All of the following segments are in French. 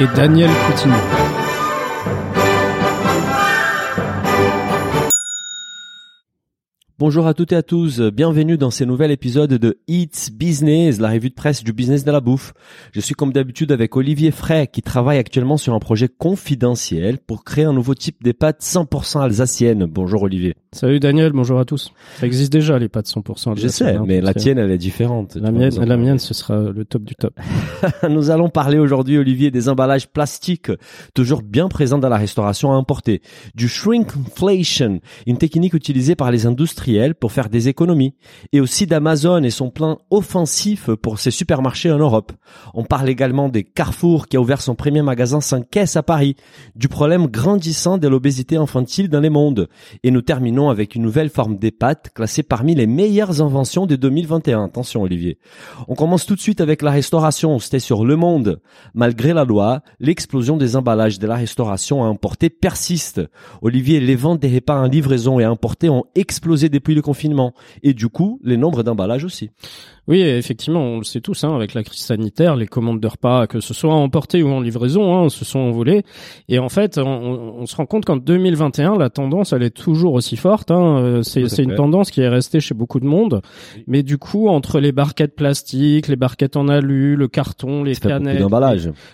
Et Daniel Coutinho. Bonjour à toutes et à tous, bienvenue dans ce nouvel épisode de Eats Business, la revue de presse du business de la bouffe. Je suis comme d'habitude avec Olivier Frey qui travaille actuellement sur un projet confidentiel pour créer un nouveau type de pâtes 100% alsaciennes. Bonjour Olivier. Salut Daniel, bonjour à tous. Ça existe déjà les pâtes 100% alsaciennes. Je sais, hein, mais la tienne elle est différente. La mienne, la mienne, ce sera le top du top. Nous allons parler aujourd'hui, Olivier, des emballages plastiques, toujours bien présents dans la restauration à importer. Du shrinkflation, une technique utilisée par les pour faire des économies. Et aussi d'Amazon et son plan offensif pour ses supermarchés en Europe. On parle également des Carrefour qui a ouvert son premier magasin sans caisse à Paris. Du problème grandissant de l'obésité infantile dans les mondes. Et nous terminons avec une nouvelle forme des pâtes classée parmi les meilleures inventions de 2021. Attention, Olivier. On commence tout de suite avec la restauration. C'était sur Le Monde. Malgré la loi, l'explosion des emballages de la restauration à importer persiste. Olivier, les ventes des repas en livraison et à importer ont explosé depuis le confinement. Et du coup, les nombres d'emballages aussi. Oui, effectivement, on le sait tous, hein, avec la crise sanitaire, les commandes de repas, que ce soit emportées ou en livraison, hein, se sont envolées. Et en fait, on, on se rend compte qu'en 2021, la tendance, elle est toujours aussi forte. Hein. Euh, C'est une tendance qui est restée chez beaucoup de monde. Mais du coup, entre les barquettes plastiques, les barquettes en alu, le carton, les canettes,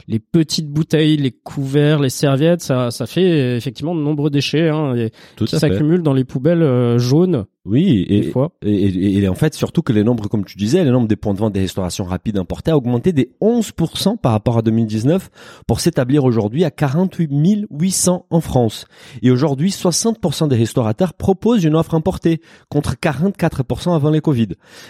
les petites bouteilles, les couverts, les serviettes, ça, ça fait effectivement de nombreux déchets hein, et Tout qui s'accumulent dans les poubelles euh, jaunes Oui, des et, fois. et, et- et en fait, surtout que les nombres, comme tu disais, les nombres des points de vente des restaurations rapides importés a augmenté des 11% par rapport à 2019 pour s'établir aujourd'hui à 48 800 en France. Et aujourd'hui, 60% des restaurateurs proposent une offre importée contre 44% avant les Covid.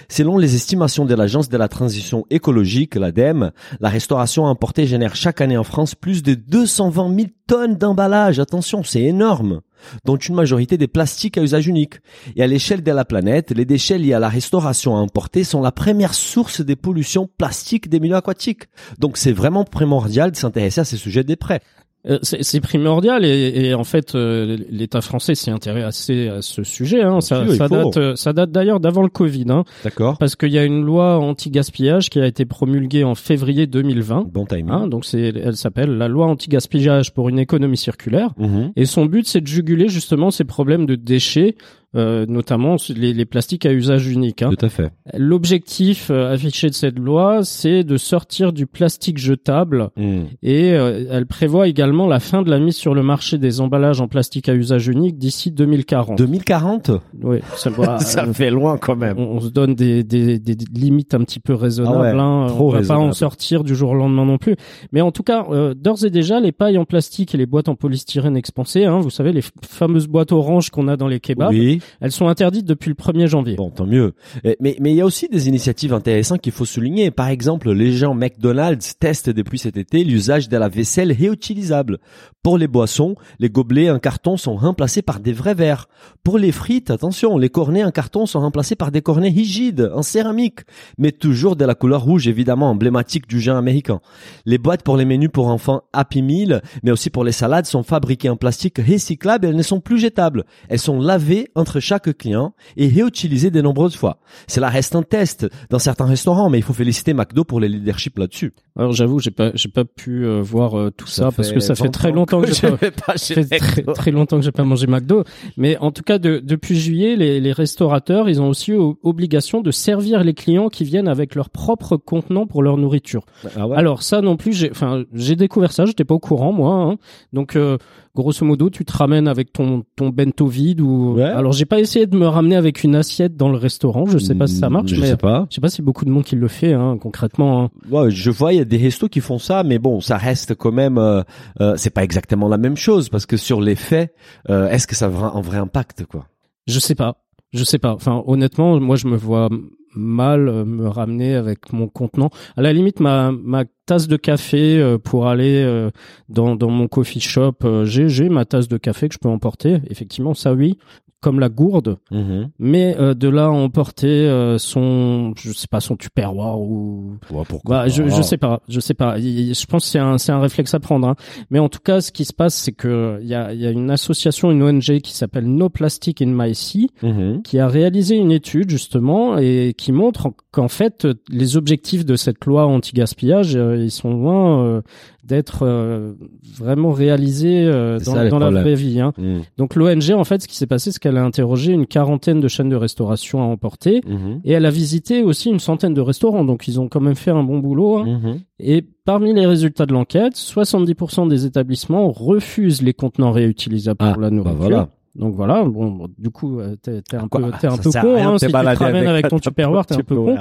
Selon les estimations de l'Agence de la transition écologique, l'ADEME, la restauration importée génère chaque année en France plus de 220 000 tonnes d'emballage. Attention, c'est énorme dont une majorité des plastiques à usage unique. Et à l'échelle de la planète, les déchets liés à la restauration à importer sont la première source des pollutions plastiques des milieux aquatiques. Donc c'est vraiment primordial de s'intéresser à ces sujets de près. Euh, C'est primordial et, et en fait euh, l'État français s'y intéresse assez à ce sujet. Hein. Ça, sûr, ça date, euh, ça date d'ailleurs d'avant le Covid, hein, D'accord parce qu'il y a une loi anti-gaspillage qui a été promulguée en février 2020. Bon timing. Hein, donc c'est, elle s'appelle la loi anti-gaspillage pour une économie circulaire. Mhm. Et son but, c'est de juguler justement ces problèmes de déchets, euh, notamment les, les plastiques à usage unique. hein. Tout à fait. L'objectif euh, affiché de cette loi, c'est de sortir du plastique jetable Mhm. et euh, elle prévoit également la fin de la mise sur le marché des emballages en plastique à usage unique d'ici 2040. 2040 Oui, ça, va, Ça euh, fait loin quand même. on, on se donne des, des, des limites un petit peu raisonnables. Ah ouais, hein. trop on va raisonnable. pas en sortir du jour au lendemain non plus. Mais en tout cas, euh, d'ores et déjà, les pailles en plastique et les boîtes en polystyrène expansé, hein, vous savez, les fameuses boîtes oranges qu'on a dans les kebabs, Oui. Elles sont interdites depuis le 1er janvier. Bon, tant mieux. Mais mais il y a aussi des initiatives intéressantes qu'il faut souligner. Par exemple, les gens McDonald's testent depuis cet été l'usage de la vaisselle réutilisable. Pour les boissons, les gobelets en carton sont remplacés par des vrais verres. Pour les frites, attention, les cornets en carton sont remplacés par des cornets rigides en céramique, mais toujours de la couleur rouge évidemment emblématique du genre américain. Les boîtes pour les menus pour enfants Happy Meal, mais aussi pour les salades sont fabriquées en plastique recyclable et elles ne sont plus jetables. Elles sont lavées entre chaque client et réutilisées de nombreuses fois. Cela reste un test dans certains restaurants, mais il faut féliciter McDo pour les leadership là-dessus. Alors j'avoue, j'ai pas, j'ai pas pu euh, voir euh, tout ça, parce que ça fait 20 très longtemps que que j'ai pas, pas fait très, longtemps que j'ai pas mangé McDo. Mais en tout cas, de- depuis juillet, les, les restaurateurs, ils ont aussi obligation de servir les clients qui viennent avec leur propre contenant pour leur nourriture. Ah ouais Alors ça non plus, j'ai, enfin, j'ai découvert ça, j'étais pas au courant moi. hein. Donc euh, grosso modo, tu te ramènes avec ton ton bento vide ou. Ouais. Alors j'ai pas essayé de me ramener avec une assiette dans le restaurant. Je sais pas si ça marche, Je mais sais pas. je sais pas si beaucoup de monde qui le fait hein, concrètement. hein. Ouais, je vois, il y a des restos qui font ça, mais bon, ça reste quand même, euh, euh, c'est pas exactement la même chose parce que sur les faits, euh, est-ce que ça a un vrai impact, quoi? Je sais pas. Je sais pas. Enfin, honnêtement, moi, je me vois mal euh, me ramener avec mon contenant. À la limite, ma, ma tasse de café euh, pour aller euh, dans, dans mon coffee shop, j'ai j'ai ma tasse de café que je peux emporter. Effectivement, ça oui, comme la gourde. Mhm. Mais euh, de là à emporter euh, son, je sais pas, son tupperware ou Ouais, pourquoi bah, je, sais pas, je sais pas. Je pense que c'est un, c'est un réflexe à prendre. hein. Mais en tout cas, ce qui se passe, c'est que il y a, il y a une association, une ONG qui s'appelle No Plastic in My Sea, Mhm. qui a réalisé une étude justement et qui montre qu'en fait, les objectifs de cette loi anti-gaspillage, euh, ils sont loin d'être euh, vraiment réalisés euh, dans, ça, les dans la vraie vie. Hein. Mhm. Donc l'ONG, en fait, ce qui s'est passé, c'est qu'elle a interrogé une quarantaine de chaînes de restauration à emporter. Mhm. Et elle a visité aussi une centaine de restaurants, donc ils ont quand même fait un bon boulot. hein. Mhm. Et parmi les résultats de l'enquête, 70% des établissements refusent les contenants réutilisables Ah, pour la bah nourriture. voilà. Donc voilà, bon, bon, du coup, euh, t'es t'es un Quoi peu, t'es un peu con, rien hein, si tu te ramènes avec ton tupperware, t'es un peu con.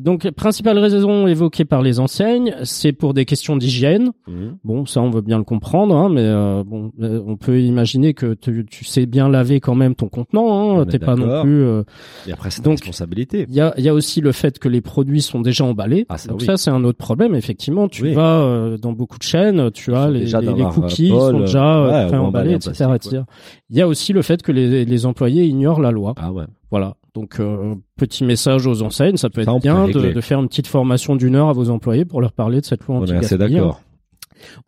Donc, principale raison évoquée par les enseignes, c'est pour des questions d'hygiène. Mhm. Bon, ça, on veut bien le comprendre, hein, mais euh, bon, euh, on peut imaginer que tu, tu sais bien laver quand même ton contenant. On Hein, T'es pas non plus. euh, Et après, c'est Donc, responsabilité. Il y a, il y a aussi le fait que les produits sont déjà emballés. Ah, ça, Donc oui. ça, c'est un autre problème. Effectivement, tu Oui. vas euh, dans beaucoup de chaînes, tu as les, les, les leur, cookies euh, sont déjà euh, ouais, emballés etc., etc. Il y a aussi le fait que les, les employés ignorent la loi. Ah ouais. Voilà. Donc euh, petit message aux enseignes, ça peut Ça, être peut bien de, faire une petite formation d'une heure à vos employés pour leur parler de cette loi anti-gaspillage. d'accord.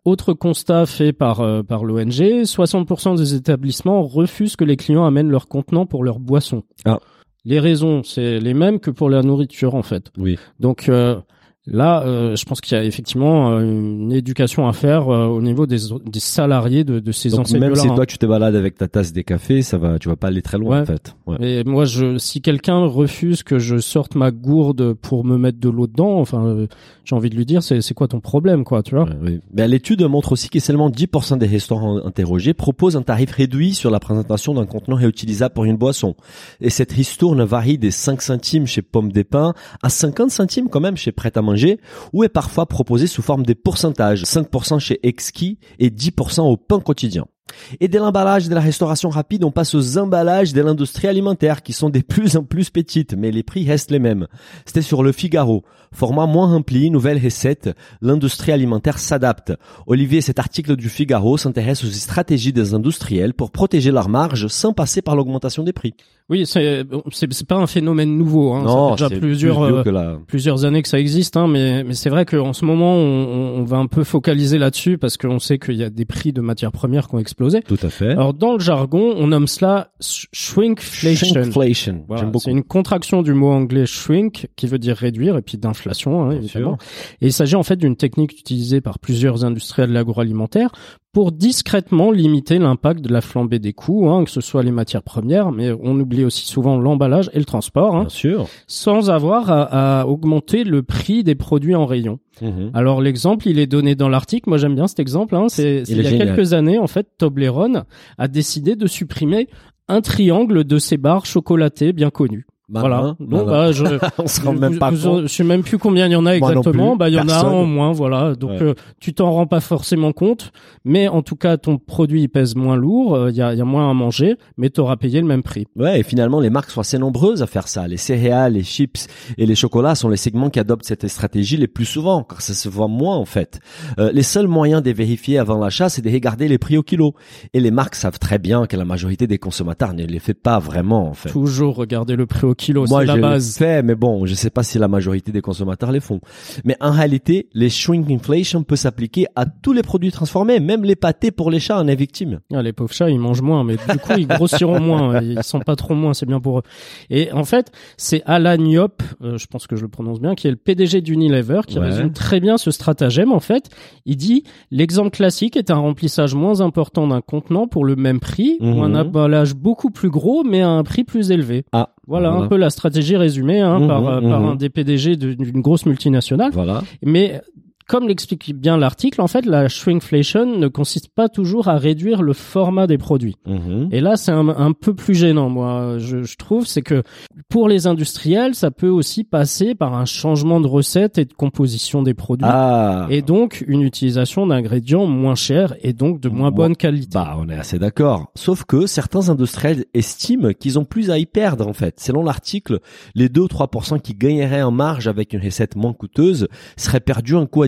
Autre constat fait par euh, par l'ONG, 60% des établissements refusent que les clients amènent leurs contenants pour leurs boissons. Ah. Les raisons, c'est les mêmes que pour la nourriture en fait. Oui. Donc euh, là, euh, je pense qu'il y a effectivement euh, une éducation à faire euh, au niveau des, des salariés de, de ces Donc enseignes même si toi tu te balades avec ta tasse des cafés, ça va, tu vas pas aller très loin Ouais. en fait. Ouais. Et moi, je, si quelqu'un refuse que je sorte ma gourde pour me mettre de l'eau dedans, enfin, euh, j'ai envie de lui dire, c'est, c'est quoi ton problème, quoi, tu vois? Ouais, oui. Mais l'étude montre aussi que seulement 10% des restaurants interrogés proposent un tarif réduit sur la présentation d'un contenant réutilisable pour une boisson. Et cette ristourne varie des 5 centimes chez Pomme des Pins à 50 centimes quand même chez Prêt à Ou est parfois proposée sous forme des pourcentages, 5% chez Exquis et 10% au pain quotidien. Et de l'emballage de la restauration rapide, on passe aux emballages de l'industrie alimentaire qui sont des plus en plus petites, mais les prix restent les mêmes. C'était sur le Figaro. Format moins rempli, nouvelle recette, l'industrie alimentaire s'adapte. Olivier, cet article du Figaro s'intéresse aux stratégies des industriels pour protéger leurs marges sans passer par l'augmentation des prix. Oui, c'est, pas un phénomène nouveau. Hein. ça fait déjà plusieurs, plus euh, la... plusieurs années que ça existe, hein, mais, mais c'est vrai qu'en ce moment, on, on va un peu focaliser là-dessus parce qu'on sait qu'il y a des prix de matières premières qui ont explosé. Tout à fait. Alors, dans le jargon, on nomme cela sh- shrinkflation. Voilà, c'est une contraction du mot anglais shrink qui veut dire réduire et puis d'inflation hein. Et il s'agit en fait d'une technique utilisée par plusieurs industriels de l'agroalimentaire pour discrètement limiter l'impact de la flambée des coûts, hein, que ce soit les matières premières, mais on oublie aussi souvent l'emballage et le transport, hein, Bien sûr. sans avoir à, à augmenter le prix des produits en rayon. Mhm. Alors l'exemple, il est donné dans l'article. Moi, j'aime bien cet exemple. Hein. C'est Il il y a génial. quelques années, en fait, Toblerone a décidé de supprimer un triangle de ses barres chocolatées bien connues. Voilà. Donc, bah, je, on se rend même pas vous- compte. Je sais même plus combien il y en a exactement. Bah, il y en a un en moins, voilà. Donc, Ouais. euh, tu t'en rends pas forcément compte, mais en tout cas, ton produit il pèse moins lourd. euh, Il y, a, y a moins à manger, mais tu auras payé le même prix. Ouais, et finalement, les marques sont assez nombreuses à faire ça. Les céréales, les chips et les chocolats sont les segments qui adoptent cette stratégie les plus souvent, car ça se voit moins en fait. Euh, les seuls moyens de vérifier avant l'achat, c'est de regarder les prix au kilo. Et les marques savent très bien que la majorité des consommateurs ne les fait pas vraiment en fait. Toujours regarder le prix au kilo, Moi, c'est la base. fais, mais bon, je sais pas si la majorité des consommateurs les font. Mais en réalité, les shrinkflation peut s'appliquer à tous les produits transformés, même les pâtés pour les chats en est victime. Ah, les pauvres chats, ils mangent moins, mais du coup, ils grossiront moins. Ils sont pas trop moins, c'est bien pour eux. Et en fait, c'est Alan Yop, euh, je pense que je le prononce bien, qui est le PDG d'Unilever, qui Ouais. résume très bien ce stratagème. En fait, il dit l'exemple classique est un remplissage moins important d'un contenant pour le même prix ou un Mhm. emballage beaucoup plus gros, mais à un prix plus élevé. Ah, Voilà, Voilà. un peu la stratégie résumée hein, Mhm, par, euh, par mhm. un des PDG d'une grosse multinationale. voilà. Mais comme l'explique bien l'article, en fait, la shrinkflation ne consiste pas toujours à réduire le format des produits. Mhm. Et là, c'est un, un peu plus gênant, moi, je, je trouve, c'est que pour les industriels, ça peut aussi passer par un changement de recette et de composition des produits. Ah. Et donc, une utilisation d'ingrédients moins chers et donc de moins bonne qualité. Bah, on est assez d'accord. Sauf que certains industriels estiment qu'ils ont plus à y perdre, en fait. Selon l'article, les 2 ou 3% qui gagneraient en marge avec une recette moins coûteuse seraient perdus un coût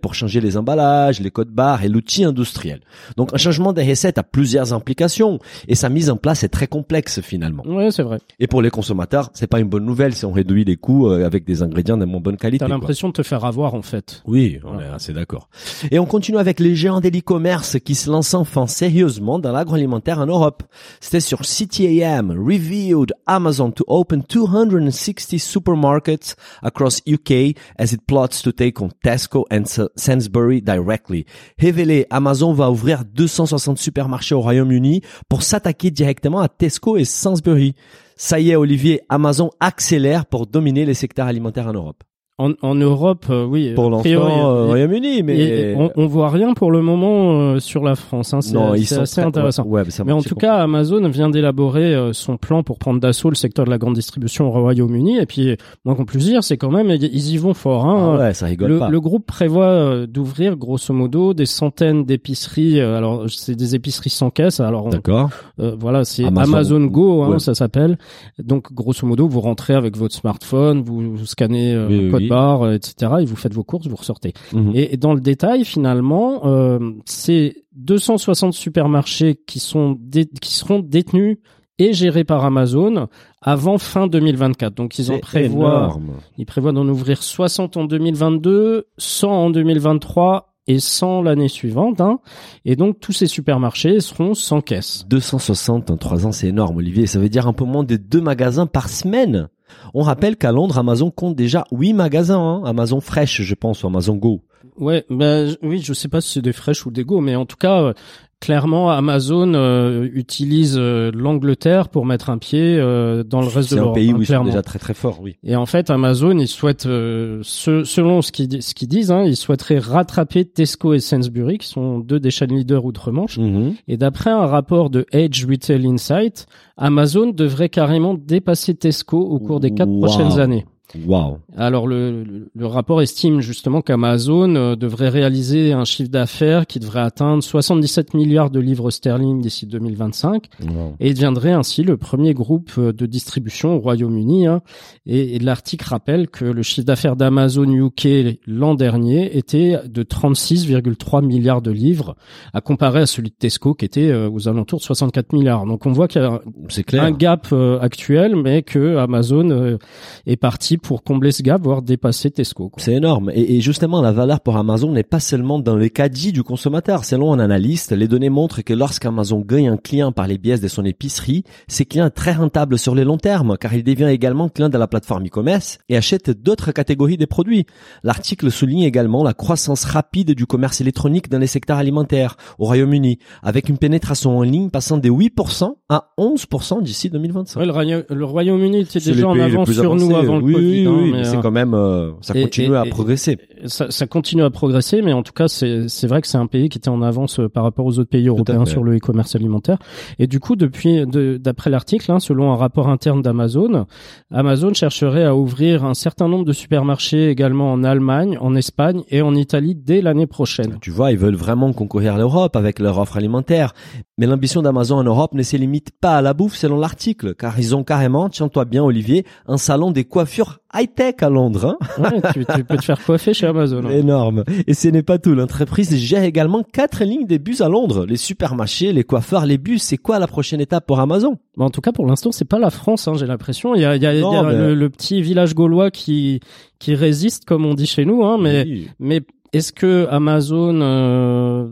pour changer les emballages, les codes barres et l'outil industriel. Donc, un changement des recettes a plusieurs implications et sa mise en place est très complexe, finalement. Ouais, c'est vrai. Et pour les consommateurs, c'est pas une bonne nouvelle si on réduit les coûts euh, avec des ingrédients de moins bonne qualité. T'as l'impression de te faire avoir, en fait. Oui, on est assez d'accord. Et on continue avec les géants de l'e-commerce qui se lancent enfin sérieusement dans l'agroalimentaire en Europe. C'était sur CTAM, revealed Amazon to open 260 supermarkets across UK as it plots to take on Tesco Sa- Sainsbury directly. Révélé, Amazon va ouvrir 260 supermarchés au Royaume-Uni pour s'attaquer directement à Tesco et Sainsbury. Ça y est, Olivier, Amazon accélère pour dominer les secteurs alimentaires en Europe. En, en Europe, euh, oui. Pour l'instant, euh, Royaume-Uni, mais on, on voit rien pour le moment euh, sur la France. Hein. C'est assez intéressant. Ouais, mais, ça Mais en tout cas, Amazon vient d'élaborer euh, son plan pour prendre d'assaut le secteur de la grande distribution au Royaume-Uni. Et puis, moins qu'on puisse dire, c'est quand même, ils y vont fort. Hein. Ah ouais, ça rigole le, pas. le groupe prévoit euh, d'ouvrir grosso modo des centaines d'épiceries. euh, alors, c'est des épiceries sans caisse. Alors, D'accord. euh, voilà, c'est Amazon. Amazon, Go, hein, Ouais. ça s'appelle. Donc, grosso modo, vous rentrez avec votre smartphone, vous, vous scannez euh, oui, code oui. barre, euh, etc. Et vous faites vos courses, vous ressortez. Mhm. Et, et dans le détail, finalement, euh, c'est 260 supermarchés qui sont qui seront détenus et gérés par Amazon avant fin 2024. Donc ils en prévoient, énorme. ils prévoient d'en ouvrir 60 en 2022, 100 en 2023 et 100 l'année suivante. Hein. Et donc tous ces supermarchés seront sans caisse. 260 en 3 ans, c'est énorme, Olivier. Ça veut dire un peu moins de deux magasins par semaine. On rappelle qu'à Londres, Amazon compte déjà 8 magasins. Hein. Amazon Fresh, je pense, ou Amazon Go. Ouais, ben oui, je sais pas si c'est des fraîches ou des go, mais en tout cas, euh, clairement, Amazon euh, utilise euh, l'Angleterre pour mettre un pied euh, dans le reste de C'est un l'Europe. pays hein, où ils sont déjà très très forts, oui. Et en fait, Amazon, ils souhaitent, euh, ce- selon ce qu'ils ce qu'ils disent, hein, ils souhaiteraient rattraper Tesco et Sainsbury, qui sont deux des chaînes leaders outre-Manche. Mhm. Et d'après un rapport de Edge Retail Insight, Amazon devrait carrément dépasser Tesco au cours des quatre Wow. prochaines années. Waouh. Alors le, le, le rapport estime justement qu'Amazon euh, devrait réaliser un chiffre d'affaires qui devrait atteindre 77 milliards de livres sterling d'ici 2025 Wow. et deviendrait ainsi le premier groupe euh, de distribution au Royaume-Uni. hein. Et, et l'article rappelle que le chiffre d'affaires d'Amazon UK l'an dernier était de 36,3 milliards de livres, à comparer à celui de Tesco qui était euh, aux alentours de 64 milliards. Donc on voit qu'il y a clair. un gap actuel, mais que Amazon est parti pour combler ce gap, voire dépasser Tesco. C'est énorme. Et, et justement, la valeur pour Amazon n'est pas seulement dans les caddies du consommateur. Selon un analyste, les données montrent que lorsqu'Amazon gagne un client par les biais de son épicerie, ce client est très rentable sur le long terme, car il devient également client de la plateforme e-commerce et achète d'autres catégories de produits. L'article souligne également la croissance rapide du commerce électronique dans les secteurs alimentaires au Royaume-Uni, avec une pénétration en ligne passant de 8% à 11% d'ici 2025. Ouais, le, Roya- le Royaume-Uni était déjà en avance sur nous avant le oui. Oui, hein, oui, mais, mais c'est euh, quand même, euh, ça continue et- à et- progresser. Ça, ça continue à progresser, mais en tout cas, c'est vrai que c'est un pays qui était en avance euh, par rapport aux autres pays européens sur le e-commerce alimentaire. Et du coup, depuis, de- d'après l'article, hein, selon un rapport interne d'Amazon, Amazon chercherait à ouvrir un certain nombre de supermarchés également en Allemagne, en Espagne et en Italie dès l'année prochaine. Tu vois, ils veulent vraiment concourir l'Europe avec leur offre alimentaire. Mais l'ambition d'Amazon en Europe ne se limite pas à la bouffe selon l'article, car ils ont carrément, tiens-toi bien Olivier, un salon des coiffures high-tech à Londres. Hein Ouais, tu, tu peux te faire coiffer chez Amazon. hein. Énorme. Et ce n'est pas tout. L'entreprise gère également quatre lignes de bus à Londres. Les supermarchés, les coiffeurs, les bus. C'est quoi la prochaine étape pour Amazon? Mais en tout cas, pour l'instant, c'est pas la France, hein, j'ai l'impression. Il y a, il y a, il y a mais- le, le petit village gaulois qui qui résiste, comme on dit chez nous, hein, mais Oui. mais est-ce que Amazon euh,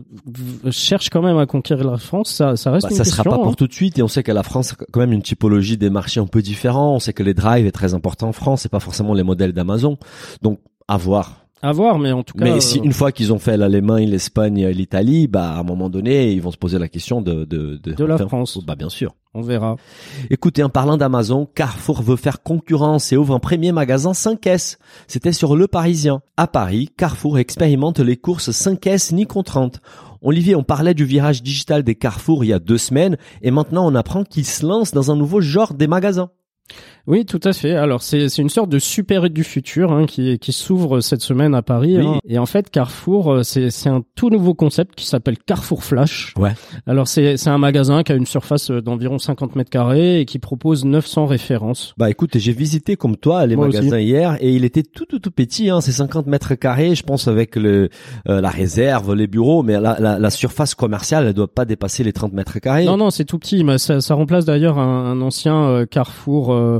cherche quand même à conquérir la France? Ça, ça reste Bah, une ça question. sera pas hein. pour tout de suite et on sait que la France a quand même une typologie des marchés un peu différents. On sait que les drives est très important en France, c'est pas forcément les modèles d'Amazon. Donc à voir. À voir, mais en tout cas. Mais si euh, une fois qu'ils ont fait l'Allemagne, l'Espagne, l'Italie, bah à un moment donné, ils vont se poser la question de de De la France. Bah bien sûr. on verra. Écoutez, en parlant d'Amazon, Carrefour veut faire concurrence et ouvre un premier magasin 5S. C'était sur Le Parisien. À Paris, Carrefour expérimente les courses 5S ni 30. Olivier, on parlait du virage digital des Carrefour il y a deux semaines et maintenant on apprend qu'ils se lancent dans un nouveau genre des magasins. Oui, tout à fait. Alors c'est c'est une sorte de super du futur hein, qui qui s'ouvre cette semaine à Paris. Oui. hein. Et en fait, Carrefour, euh, c'est c'est un tout nouveau concept qui s'appelle Carrefour Flash. Ouais. Alors c'est c'est un magasin qui a une surface euh, d'environ 50 mètres carrés et qui propose 900 références. Bah écoute, j'ai visité comme toi les Moi magasins hier et il était tout tout tout petit, hein, c'est 50 mètres carrés, je pense avec le euh, la réserve, les bureaux, mais la, la, la surface commerciale elle doit pas dépasser les 30 mètres carrés. Non, non, c'est tout petit. Mais ça, ça remplace d'ailleurs un, un ancien euh, Carrefour euh,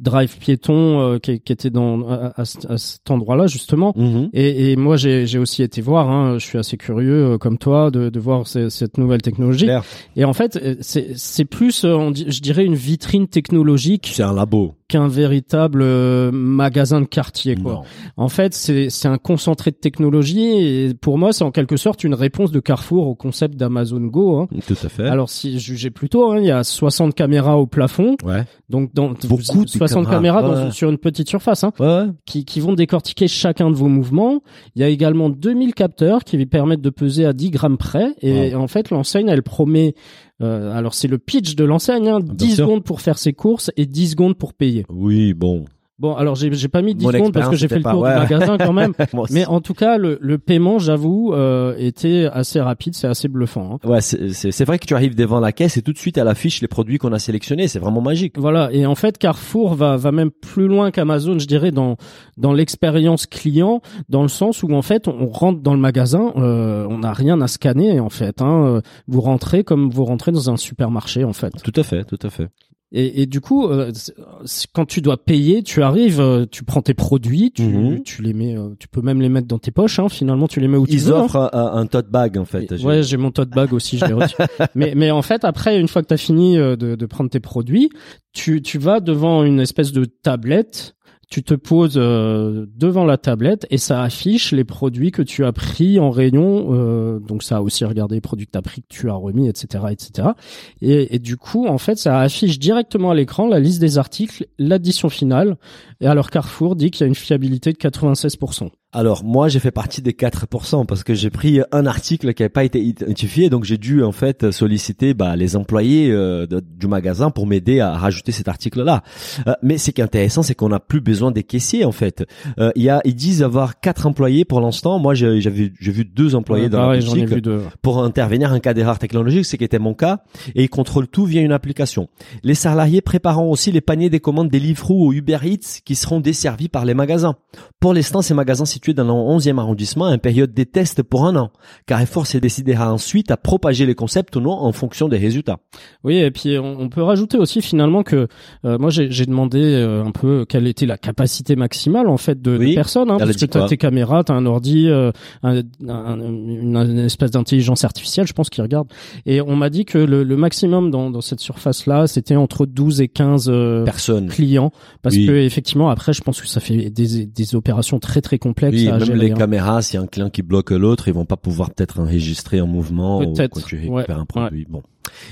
Drive piéton euh, qui, qui était dans à, à ce- à cet endroit-là justement. Mhm. Et, et moi, j'ai aussi été voir. Hein, je suis assez curieux, euh, comme toi, de, de voir ce- cette nouvelle technologie. Claire. Et en fait, euh, c'est c'est plus, on je dirais, une vitrine technologique C'est un labo. qu'un véritable magasin de quartier. Quoi. Non. En fait, c'est c'est un concentré de technologie. Et pour moi, c'est en quelque sorte une réponse de Carrefour au concept d'Amazon Go. Hein. Tout à fait. Alors, si jugez plutôt, hein, il y a 60 caméras au plafond. ouais. Donc, dans Beaucoup de 60 caméras, dans- sur une petite surface. Hein qui, qui vont décortiquer chacun de vos mouvements. Il y a également 2000 capteurs qui permettent de peser à 10 grammes près. Et en fait, l'enseigne, elle promet... euh, alors, c'est le pitch de l'enseigne, hein, 10 sûr. secondes pour faire ses courses et 10 secondes pour payer. Oui, bon. Bon, alors j'ai j'ai pas mis 10 Mon secondes parce que j'ai fait le tour pas- du magasin quand même. Mais en tout cas, le, le paiement, j'avoue, euh, était assez rapide, c'est assez bluffant. hein. Ouais, c'est vrai que tu arrives devant la caisse et tout de suite elle affiche les produits qu'on a sélectionnés. C'est vraiment magique. Voilà, et en fait Carrefour va va même plus loin qu'Amazon, je dirais dans dans l'expérience client, dans le sens où en fait on rentre dans le magasin, euh, on n'a rien à scanner en fait. Hein, vous rentrez comme vous rentrez dans un supermarché en fait. Tout à fait, tout à fait. Et, et du coup, euh, quand tu dois payer, tu arrives, euh, tu prends tes produits, tu Mhm. tu les mets, euh, tu peux même les mettre dans tes poches. Hein, finalement, tu les mets où tu Ils veux. hein. offrent un, un tote bag en fait. Ouais, j'ai mon tote bag aussi, je l'ai reçu. mais, mais en fait, après, une fois que tu as fini euh, de, de prendre tes produits, tu, tu vas devant une espèce de tablette, tu te poses euh, devant la tablette et ça affiche les produits que tu as pris en rayon. euh, donc ça a aussi regardé les produits que tu as pris, que tu as remis, etc., etc. Et, et du coup, en fait, ça affiche directement à l'écran la liste des articles, l'addition finale. Et alors Carrefour dit qu'il y a une fiabilité de 96%. Alors moi j'ai fait partie des 4% parce que j'ai pris un article qui n'avait pas été identifié donc j'ai dû en fait solliciter bah, les employés euh, de- du magasin pour m'aider à rajouter cet article là. mais ce qui est intéressant c'est qu'on n'a plus besoin des caissiers en fait. Euh, y a ils disent avoir quatre employés pour l'instant. Moi j'ai vu deux employés Ouais, dans pareil, la boutique deux. pour intervenir en cas d'erreur technologique, ce qui était mon cas, et ils contrôlent tout via une application. Les salariés préparant aussi les paniers des commandes des Deliveroo ou Uber Eats qui seront desservis par les magasins. Pour l'instant, ces magasins dans le 11e arrondissement une période des tests pour un an. Carrefour se décidera ensuite à propager les concepts ou non en fonction des résultats. Oui, et puis on, on peut rajouter aussi finalement que euh, moi j'ai demandé euh, un peu quelle était la capacité maximale en fait de, de personnes, hein, parce que tu as tes caméras, tu as un ordi, euh, un- un- une, une espèce d'intelligence artificielle, je pense, qui regarde. Et on m'a dit que le, le maximum dans, dans cette surface-là, c'était entre 12 et 15 euh, Personne. clients, parce Oui. que effectivement après, je pense que ça fait des, des opérations très très complexes Oui, même les hein. caméras, s'il y a un client qui bloque l'autre, ils vont pas pouvoir peut-être enregistrer un mouvement ou quand tu ouais, récupères un produit. Bon.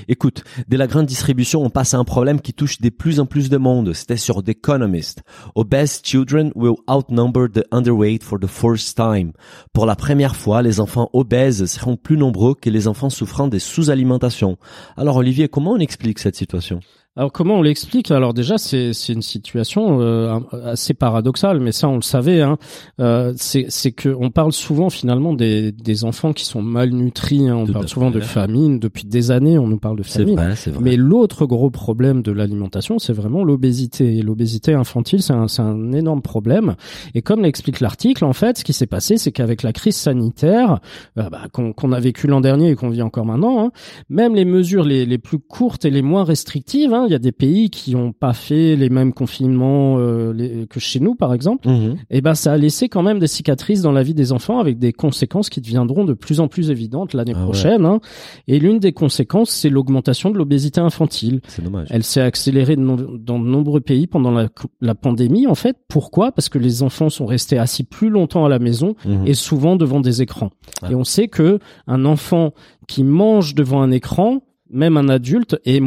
Écoute, dès la grande distribution, on passe à un problème qui touche de plus en plus de monde. C'était sur The Economist. Obese children will outnumber the underweight for the first time. Pour la première fois, les enfants obèses seront plus nombreux que les enfants souffrant des sous-alimentations. Alors Olivier, comment on explique cette situation? Alors comment on l'explique? Alors déjà c'est c'est une situation euh, assez paradoxale, mais ça on le savait. Hein. Euh, c'est c'est que on parle souvent finalement des des enfants qui sont malnutris. hein. On parle souvent de famine depuis des années. On nous parle de famine. c'est Mais l'autre gros problème de l'alimentation, c'est vraiment l'obésité. Et L'obésité infantile, c'est un, c'est un énorme problème. Et comme l'explique l'article, en fait, ce qui s'est passé, c'est qu'avec la crise sanitaire euh, bah, qu'on qu'on a vécu l'an dernier et qu'on vit encore maintenant, hein, même les mesures les, les plus courtes et les moins restrictives, hein, bien, il y a des pays qui ont pas fait les mêmes confinements euh, les- que chez nous, par exemple. Mhm. Et ben, ça a laissé quand même des cicatrices dans la vie des enfants, avec des conséquences qui deviendront de plus en plus évidentes l'année Ah ouais. prochaine. hein. Et l'une des conséquences, c'est l'augmentation de l'obésité infantile. C'est dommage. Elle s'est accélérée de no- dans de nombreux pays pendant la, la pandémie, en fait. Pourquoi? Parce que les enfants sont restés assis plus longtemps à la maison Mhm. et souvent devant des écrans. Ah. Et on sait que un enfant qui mange devant un écran, même un adulte, est,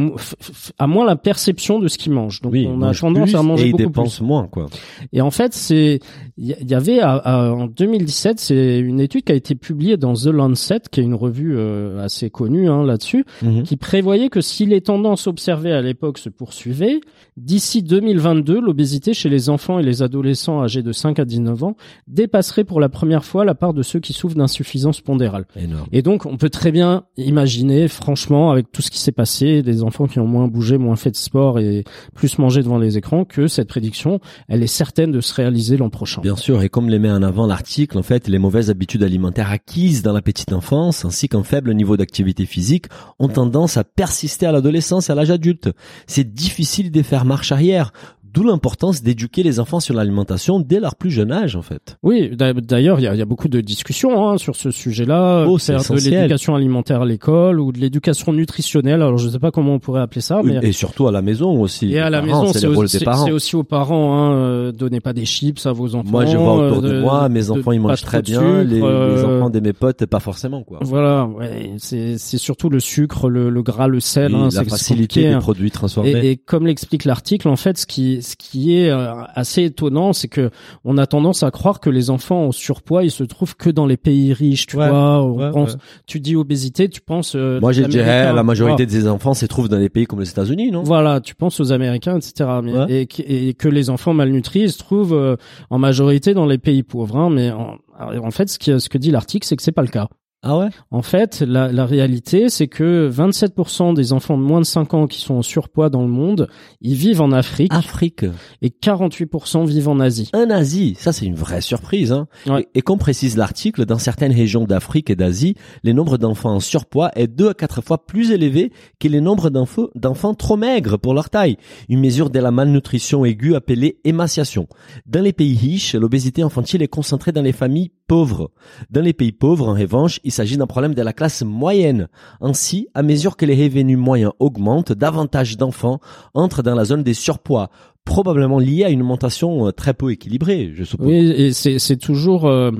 a moins la perception de ce qu'il mange. Donc oui, on il a tendance à manger et il beaucoup dépense plus. moins, quoi. Et en fait, c'est il y, il y avait à- à- en 2017, c'est une étude qui a été publiée dans The Lancet, qui est une revue euh, assez connue hein, là-dessus, Mhm. qui prévoyait que si les tendances observées à l'époque se poursuivaient, d'ici 2022, l'obésité chez les enfants et les adolescents âgés de 5 à 19 ans dépasserait pour la première fois la part de ceux qui souffrent d'insuffisance pondérale. Énorme. Et donc, on peut très bien imaginer, franchement, avec tout ce qui s'est passé, des enfants qui ont moins bougé, moins fait de sport et plus mangé devant les écrans, que cette prédiction, elle est certaine de se réaliser l'an prochain. Bien sûr, et comme les met en avant l'article, en fait, les mauvaises habitudes alimentaires acquises dans la petite enfance, ainsi qu'un faible niveau d'activité physique, ont tendance à persister à l'adolescence et à l'âge adulte. C'est difficile de faire marche arrière, d'où l'importance d'éduquer les enfants sur l'alimentation dès leur plus jeune âge, en fait. Oui, d'a- d'ailleurs, il y a, il y a beaucoup de discussions hein, sur ce sujet-là. Oh, c'est faire de l'éducation alimentaire à l'école ou de l'éducation nutritionnelle. Alors, je ne sais pas comment on pourrait appeler ça, mais Et surtout à la maison aussi. Et à la parents, maison, c'est aussi, aussi aux parents. Hein, euh, donnez pas des chips à vos enfants. Moi, je vois autour de, euh, moi, mes de- enfants, ils mangent très bien, sucre, les, les euh, enfants de mes potes, pas forcément, quoi. Voilà, ouais, c'est surtout le sucre, le, le gras, le sel. Oui, hein, la facilité des hein. produits transformés. Et, et comme l'explique l'article, en fait, ce qui, ce qui est euh, assez étonnant, c'est que on a tendance à croire que les enfants en surpoids, ils se trouvent que dans les pays riches, tu Ouais, vois. On ouais, pense, ouais. tu dis obésité, tu penses. euh, Moi, je dirais, la majorité des enfants se trouvent dans des pays comme les États-Unis, non? Voilà, tu penses aux Américains, etc. Mais, Ouais. et, que- et que les enfants malnutris se trouvent euh, en majorité dans les pays pauvres. Hein, mais en, en fait, ce, qui, ce que dit l'article, c'est que c'est pas le cas. Ah ouais? En fait, la, la réalité, c'est que 27% des enfants de moins de 5 ans qui sont en surpoids dans le monde, ils vivent en Afrique Afrique. et 48% vivent en Asie. Un Asie, ça c'est une vraie surprise. Hein. Ouais. Et, et comme précise l'article, dans certaines régions d'Afrique et d'Asie, les nombres d'enfants en surpoids est deux à quatre fois plus élevé que les nombres d'enfants trop maigres pour leur taille. Une mesure de la malnutrition aiguë appelée émaciation. Dans les pays riches, l'obésité infantile est concentrée dans les familles pauvres. Dans les pays pauvres, en revanche, il s'agit d'un problème de la classe moyenne. Ainsi, à mesure que les revenus moyens augmentent, davantage d'enfants entrent dans la zone des surpoids, probablement liée à une alimentation euh, très peu équilibrée, je suppose. Oui, c'est toujours euh,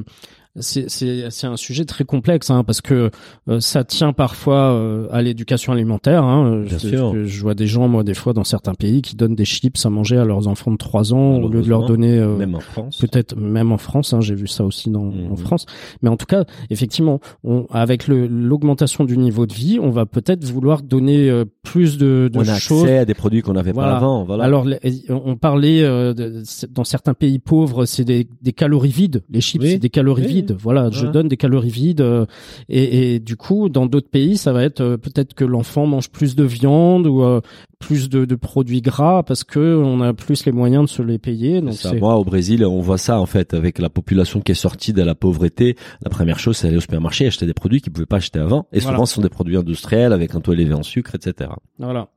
c'est un sujet très complexe hein, parce que euh, ça tient parfois euh, à l'éducation alimentaire. Hein. Bien C'est- sûr. Je vois des gens moi des fois dans certains pays qui donnent des chips à manger à leurs enfants de 3 ans au lieu de leur donner euh, Même en France. peut-être même en France, hein, j'ai vu ça aussi dans, Mhm. en France. Mais en tout cas, effectivement, on, avec le- l'augmentation du niveau de vie, on va peut-être vouloir donner euh, plus de, de On a choses. accès à des produits qu'on n'avait Voilà. pas avant. Voilà. Alors, on parlait euh, de- dans certains pays pauvres, c'est des, des calories vides. Les chips, Oui. c'est des calories Oui, vides. Voilà, je donne des calories vides. euh, et, et du coup, dans d'autres pays, ça va être euh, peut-être que l'enfant mange plus de viande ou euh, plus de, de produits gras parce que on a plus les moyens de se les payer. Donc Ça, moi, au Brésil, on voit ça en fait avec la population qui est sortie de la pauvreté. La première chose, c'est aller au supermarché acheter des produits qu'ils pouvaient pas acheter avant. Et Voilà. souvent, ce sont des produits industriels avec un taux élevé en sucre, etc. voilà.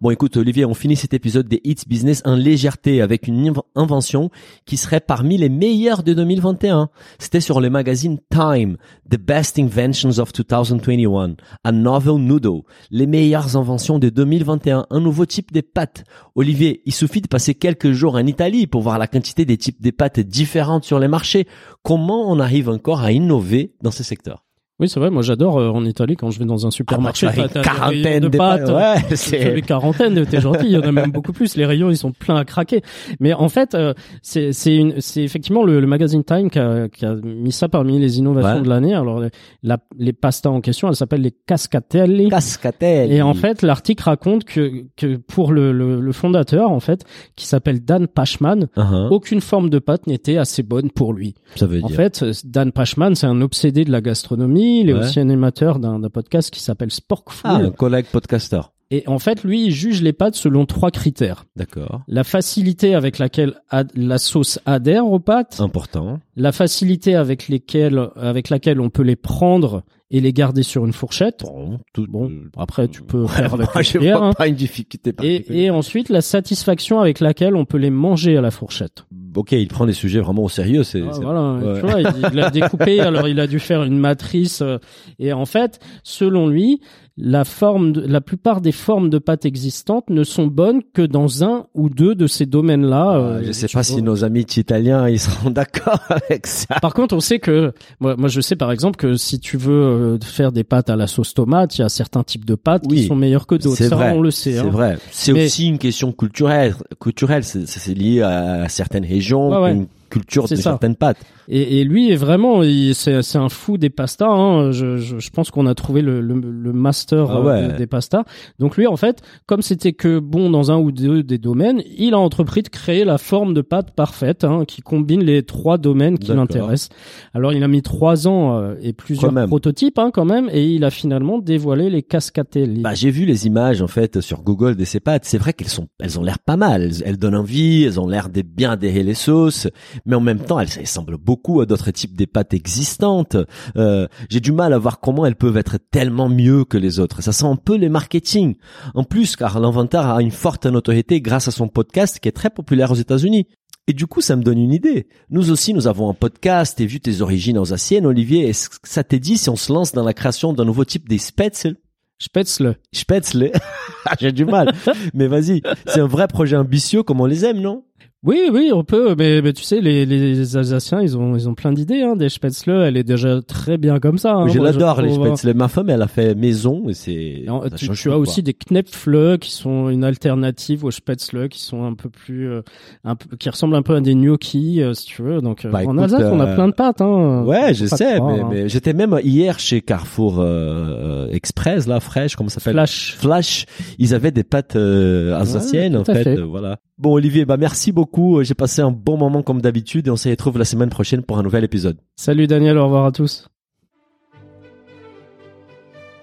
Bon, écoute, Olivier, on finit cet épisode des Hits Business en légèreté avec une inv- invention qui serait parmi les meilleures de 2021. C'était sur le magazine Time, The Best Inventions of 2021, a novel noodle, les meilleures inventions de 2021, un nouveau type de pâtes. Olivier, il suffit de passer quelques jours en Italie pour voir la quantité des types de pâtes différentes sur les marchés. Comment on arrive encore à innover dans ce secteur? Oui, c'est vrai. Moi, j'adore euh, en Italie quand je vais dans un supermarché. Ah bah, t'as- quarantaine de de pâtes. ouais, c'est- les quarantaines, t'es gentil. Il y en a même beaucoup plus. Les rayons, ils sont pleins à craquer. Mais en fait, euh, c'est c'est une c'est effectivement le, le magazine Time qui a, qui a mis ça parmi les innovations Ouais. de l'année. Alors les- la, les pastas en question, elles s'appellent les cascatelli. Cascatelli. Et en fait, l'article raconte que que pour le, le, le fondateur, en fait, qui s'appelle Dan Pashman, Uh-huh. aucune forme de pâte n'était assez bonne pour lui. ça veut En dire. fait, euh, Dan Pashman, c'est un obsédé de la gastronomie. Il est Ouais. aussi animateur d'un d'un podcast qui s'appelle Sporkful. ah, un collègue podcaster. Et en fait, lui, il juge les pâtes selon trois critères. D'accord. La facilité avec laquelle la sauce adhère aux pâtes, Important. la facilité avec lesquelles, avec laquelle on peut les prendre et les garder sur une fourchette. Bon, tout, Bon, euh, après, tu peux faire avec moi, la je cuillère, vois hein. pas une difficulté. Et, et ensuite, la satisfaction avec laquelle on peut les manger à la fourchette. Ok, il prend les sujets vraiment au sérieux. C'est, Ah, voilà, ouais. tu vois, il, il a découpé, alors il a dû faire une matrice. euh, et en fait, selon lui, la forme, de- la plupart des formes de pâtes existantes ne sont bonnes que dans un ou deux de ces domaines-là. Ah, euh, je sais pas vois. si nos amis italiens ils seront d'accord avec ça. Par contre, on sait que moi, moi, je sais par exemple que si tu veux euh, faire des pâtes à la sauce tomate, il y a certains types de pâtes Oui, qui sont meilleurs que d'autres. C'est vrai. on le sait. C'est hein. vrai. C'est Mais- aussi une question culturelle. Culturelle, c'est, lié à certaines régions, Ouais, ouais. une culture de ça. certaines pâtes. Et, et lui est vraiment, c'est c'est un fou des pastas. Hein. Je, je, je pense qu'on a trouvé le, le, le master Ah euh, ouais. des pastas. Donc lui, en fait, comme c'était que bon dans un ou deux des domaines, il a entrepris de créer la forme de pâte parfaite hein, qui combine les trois domaines qui l'intéressent. Alors il a mis trois ans euh, et plusieurs prototypes hein, quand même, et il a finalement dévoilé les cascatelli. Bah, j'ai vu les images en fait sur Google de ces pâtes. C'est vrai qu'elles sont, elles ont l'air pas mal. Elles, elles donnent envie. Elles ont l'air de bien adhérer les sauces, mais en même temps, elles, elles semblent beaucoup à d'autres types pâtes existantes. Euh, j'ai du mal à voir comment elles peuvent être tellement mieux que les autres. Ça sent un peu les marketing. En plus, car l'inventeur a une forte notoriété grâce à son podcast qui est très populaire aux États-Unis. Et du coup, ça me donne une idée. Nous aussi, nous avons un podcast et vu tes origines alsaciennes, Olivier, est-ce que ça t'est dit si on se lance dans la création d'un nouveau type des spätzle? Spätzle. Spätzle. J'ai du mal. Mais vas-y. C'est un vrai projet ambitieux comme on les aime, non? Oui, oui, on peut, mais, mais tu sais, les, les Alsaciens, ils ont, ils ont plein d'idées. Hein, des Spätzle, elle est déjà très bien comme ça. hein, je l'adore, les hein. spätzle. Ma femme, elle a fait maison et c'est, tu, tu as quoi. aussi des Knepfle qui sont une alternative aux Spätzle, qui sont un peu plus, euh, un peu, qui ressemblent un peu à des gnocchis, euh, si tu veux. Donc euh, Bah, en Alsace, on a euh, plein de pâtes. Hein. Ouais, je sais, croire, mais, hein. mais j'étais même hier chez Carrefour euh, Express, là, fraîche, comment ça s'appelle? Flash. Flash. Ils avaient des pâtes euh, alsaciennes, Ouais, en fait. fait. voilà. Bon, Olivier, bah merci beaucoup. J'ai passé un bon moment comme d'habitude et on se retrouve la semaine prochaine pour un nouvel épisode. Salut Daniel, au revoir à tous.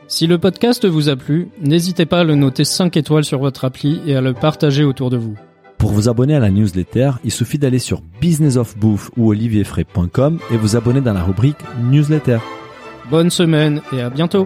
Si le podcast vous a plu, n'hésitez pas à le noter 5 étoiles sur votre appli et à le partager autour de vous. Pour vous abonner à la newsletter, il suffit d'aller sur businessofbouffe ou olivierfray.com et vous abonner dans la rubrique newsletter. Bonne semaine et à bientôt